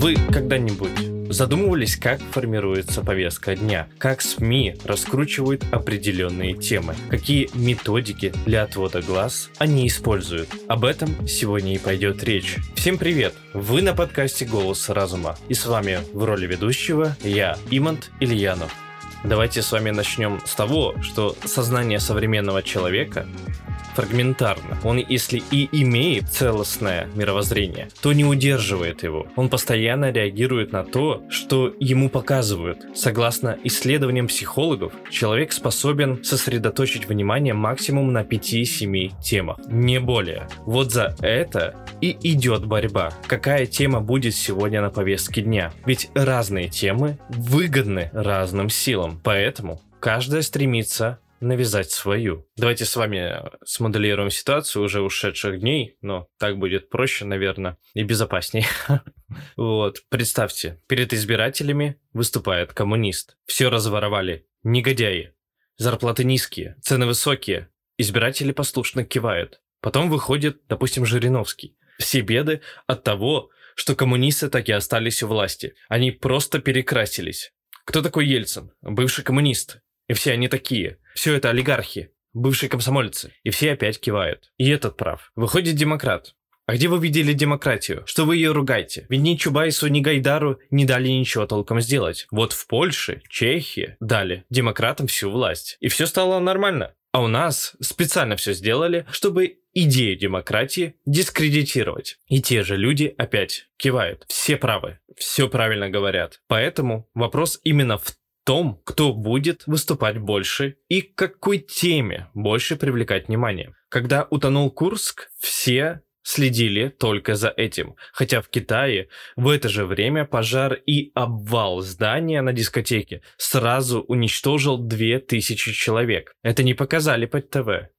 Вы когда-нибудь задумывались, как формируется повестка дня? Как СМИ раскручивают определенные темы? Какие методики для отвода глаз они используют? Об этом сегодня и пойдет речь. Всем привет! Вы на подкасте «Голос разума». И с вами в роли ведущего я, Имант Ильянов. Давайте с вами начнем с того, что сознание современного человека фрагментарно. Он, если и имеет целостное мировоззрение, то не удерживает его. Он постоянно реагирует на то, что ему показывают. Согласно исследованиям психологов, человек способен сосредоточить внимание максимум на 5-7 темах, не более. Вот за это и идет борьба. Какая тема будет сегодня на повестке дня? Ведь разные темы выгодны разным силам, поэтому каждая стремится навязать свою. Давайте с вами смоделируем ситуацию уже ушедших дней, но так будет проще, наверное, и безопаснее. Вот, представьте, перед избирателями выступает коммунист. Все разворовали, негодяи. Зарплаты низкие, цены высокие. Избиратели послушно кивают. Потом выходит, допустим, Жириновский. Все беды от того, что коммунисты так и остались у власти. Они просто перекрасились. Кто такой Ельцин? Бывший коммунист. И все они такие. Все это олигархи, бывшие комсомольцы. И все опять кивают. И этот прав. Выходит демократ. А где вы видели демократию? Что вы ее ругаете? Ведь ни Чубайсу, ни Гайдару не дали ничего толком сделать. Вот в Польше, Чехии дали демократам всю власть. И все стало нормально. А у нас специально все сделали, чтобы идею демократии дискредитировать. И те же люди опять кивают. Все правы, все правильно говорят. Поэтому вопрос именно в том, кто будет выступать больше и к какой теме больше привлекать внимание. Когда утонул Курск, все следили только за этим. Хотя в Китае в это же время пожар и обвал здания на дискотеке сразу уничтожил 2000 человек. Это не показали под ТВ.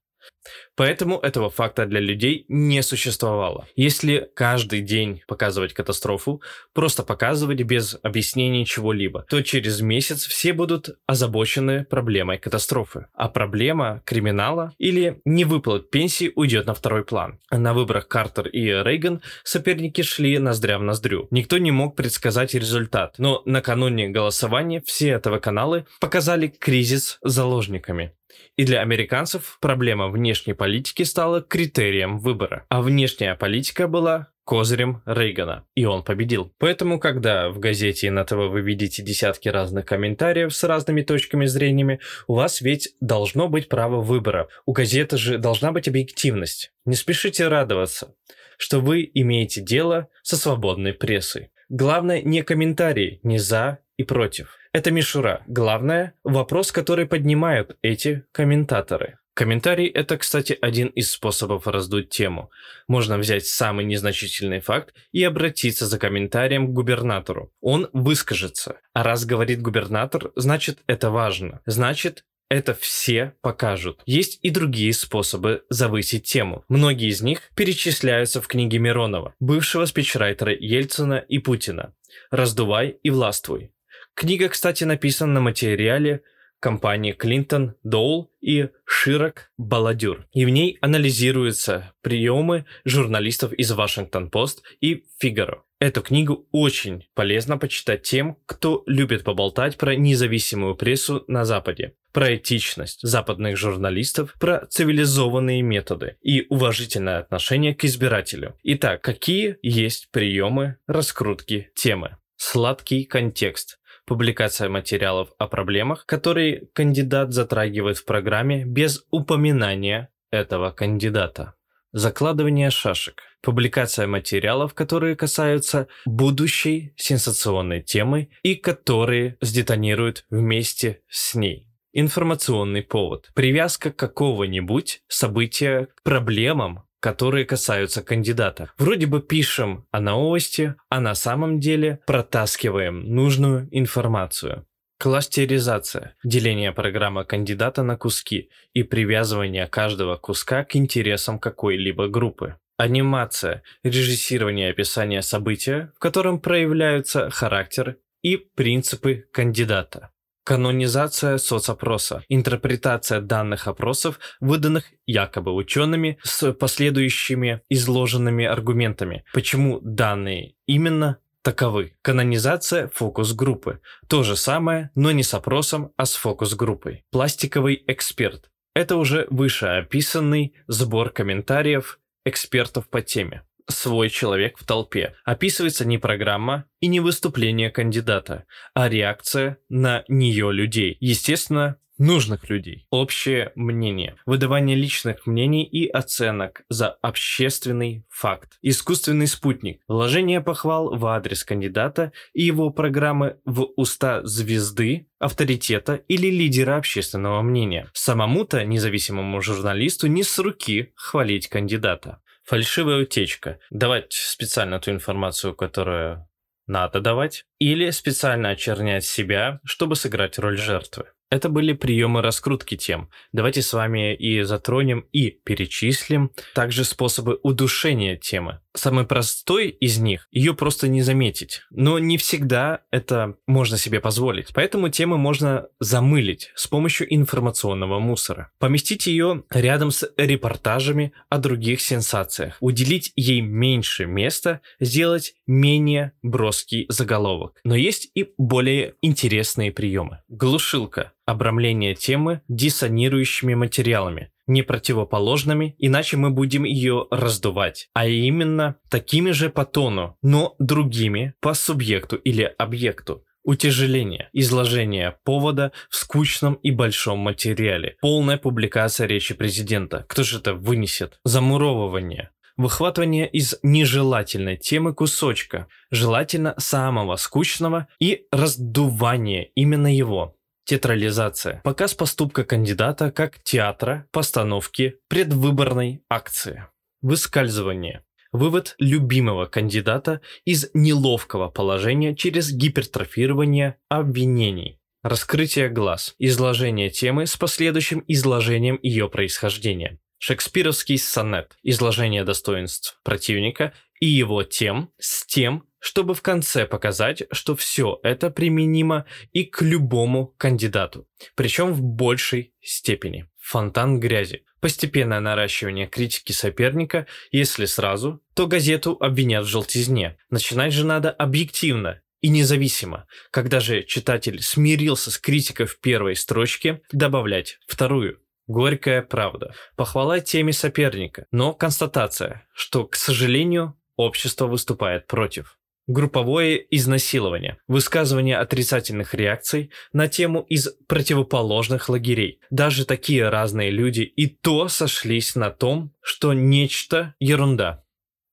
Поэтому этого факта для людей не существовало. Если каждый день показывать катастрофу, просто показывать без объяснения чего-либо, то через месяц все будут озабочены проблемой катастрофы. А проблема криминала или невыплат пенсии уйдет на второй план. На выборах Картер и Рейган соперники шли ноздря в ноздрю. Никто не мог предсказать результат, но накануне голосования все ТВ-каналы показали кризис заложниками. И для американцев проблема внешней политики стала критерием выбора, а внешняя политика была козырем Рейгана, и он победил. Поэтому, когда в газете на ТВ вы видите десятки разных комментариев с разными точками зрения, у вас ведь должно быть право выбора. У газеты же должна быть объективность. Не спешите радоваться, что вы имеете дело со свободной прессой. Главное не комментарии, не за и против. Это мишура. Главное – вопрос, который поднимают эти комментаторы. Комментарий – это, кстати, один из способов раздуть тему. Можно взять самый незначительный факт и обратиться за комментарием к губернатору. Он выскажется. А раз говорит губернатор, значит это важно. Значит, это все покажут. Есть и другие способы завысить тему. Многие из них перечисляются в книге Миронова, бывшего спичрайтера Ельцина и Путина. «Раздувай и властвуй». Книга, кстати, написана на материале компании Клинтон, Доул и Широк Баладюр. И в ней анализируются приемы журналистов из Вашингтон-Пост и Фигаро. Эту книгу очень полезно почитать тем, кто любит поболтать про независимую прессу на Западе, про этичность западных журналистов, про цивилизованные методы и уважительное отношение к избирателю. Итак, какие есть приемы раскрутки темы? Сладкий контекст публикация материалов о проблемах, которые кандидат затрагивает в программе без упоминания этого кандидата. Закладывание шашек. Публикация материалов, которые касаются будущей сенсационной темы и которые сдетонируют вместе с ней. Информационный повод. Привязка какого-нибудь события к проблемам, которые касаются кандидата. Вроде бы пишем о новости, а на самом деле протаскиваем нужную информацию. Кластеризация – деление программы кандидата на куски и привязывание каждого куска к интересам какой-либо группы. Анимация – режиссирование описания события, в котором проявляются характер и принципы кандидата. Канонизация соцопроса. Интерпретация данных опросов, выданных якобы учеными с последующими изложенными аргументами. Почему данные именно таковы. Канонизация фокус-группы. То же самое, но не с опросом, а с фокус-группой. Пластиковый эксперт. Это уже вышеописанный сбор комментариев экспертов по теме. Свой человек в толпе. Описывается не программа и не выступление кандидата, а реакция на нее людей. Естественно, нужных людей. Общее мнение. Выдавание личных мнений и оценок за общественный факт. Искусственный спутник. Вложение похвал в адрес кандидата и его программы в уста звезды, авторитета или лидера общественного мнения. Самому-то независимому журналисту не с руки хвалить кандидата. Фальшивая утечка. Давать специально ту информацию, которую надо давать, или специально очернять себя, чтобы сыграть роль жертвы. Это были приемы раскрутки тем. Давайте с вами и затронем, и перечислим также способы удушения темы. Самый простой из них, ее просто не заметить. Но не всегда это можно себе позволить. Поэтому темы можно замылить с помощью информационного мусора. Поместить ее рядом с репортажами о других сенсациях. Уделить ей меньше места, сделать менее броский заголовок. Но есть и более интересные приемы. Глушилка обрамление темы диссонирующими материалами, не противоположными, иначе мы будем ее раздувать, а именно такими же по тону, но другими по субъекту или объекту. Утяжеление, изложение повода в скучном и большом материале, полная публикация речи президента. Кто же это вынесет? Замуровывание, выхватывание из нежелательной темы кусочка, желательно самого скучного, и раздувание именно его. Театрализация. Показ поступка кандидата как театра, постановки, предвыборной акции. Выскальзывание. Вывод любимого кандидата из неловкого положения через гипертрофирование обвинений. Раскрытие глаз. Изложение темы с последующим изложением ее происхождения. Шекспировский сонет. Изложение достоинств противника и его тем с тем, чтобы в конце показать, что все это применимо и к любому кандидату, причем в большей степени. Фонтан грязи. Постепенное наращивание критики соперника, если сразу, то газету обвинят в желтизне. Начинать же надо объективно и независимо. Когда же читатель смирился с критикой в первой строчке, добавлять вторую. Горькая правда. Похвала теме соперника, но констатация, что, к сожалению, общество выступает против. Групповое изнасилование. Высказывание отрицательных реакций на тему из противоположных лагерей. Даже такие разные люди и то сошлись на том, что нечто ерунда.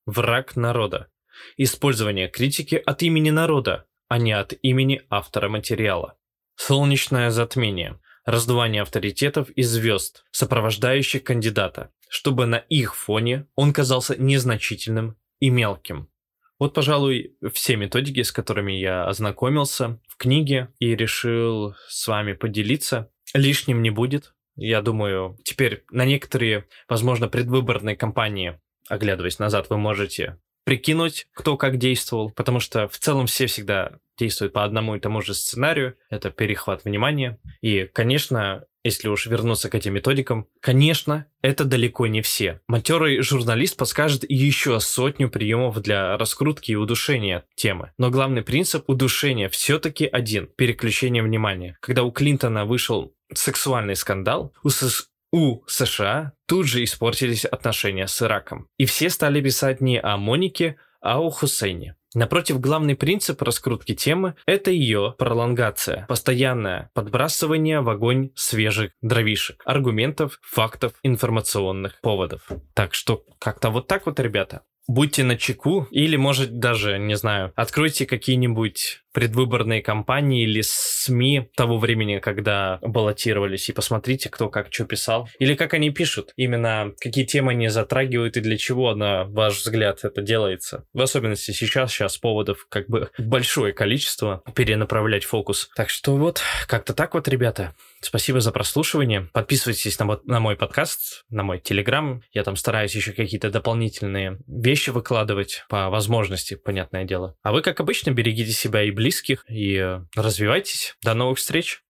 Враг народа. Использование критики от имени народа, а не от имени автора материала. Солнечное затмение. Раздувание авторитетов и звезд, сопровождающих кандидата, чтобы на их фоне он казался незначительным и мелким. Вот, пожалуй, все методики, с которыми я ознакомился в книге и решил с вами поделиться. Лишним не будет. Я думаю, теперь на некоторые, возможно, предвыборные кампании, оглядываясь назад, вы можете прикинуть, кто как действовал, потому что в целом все всегда действуют по одному и тому же сценарию. Это перехват внимания. И, конечно, если уж вернуться к этим методикам, конечно, это далеко не все. Матерый журналист подскажет еще сотню приемов для раскрутки и удушения темы. Но главный принцип удушения все-таки один – переключение внимания. Когда у Клинтона вышел сексуальный скандал, у, СС... у США тут же испортились отношения с Ираком. И все стали писать не о Монике, а о Хусейне. Напротив, главный принцип раскрутки темы – это ее пролонгация, постоянное подбрасывание в огонь свежих дровишек, аргументов, фактов, информационных поводов. Так что как-то вот так вот, ребята будьте на чеку или, может, даже, не знаю, откройте какие-нибудь предвыборные кампании или СМИ того времени, когда баллотировались, и посмотрите, кто как что писал. Или как они пишут, именно какие темы они затрагивают и для чего, на ваш взгляд, это делается. В особенности сейчас, сейчас поводов как бы большое количество перенаправлять фокус. Так что вот, как-то так вот, ребята. Спасибо за прослушивание. Подписывайтесь на, на мой подкаст, на мой телеграм. Я там стараюсь еще какие-то дополнительные вещи выкладывать по возможности, понятное дело. А вы, как обычно, берегите себя и близких и э, развивайтесь. До новых встреч!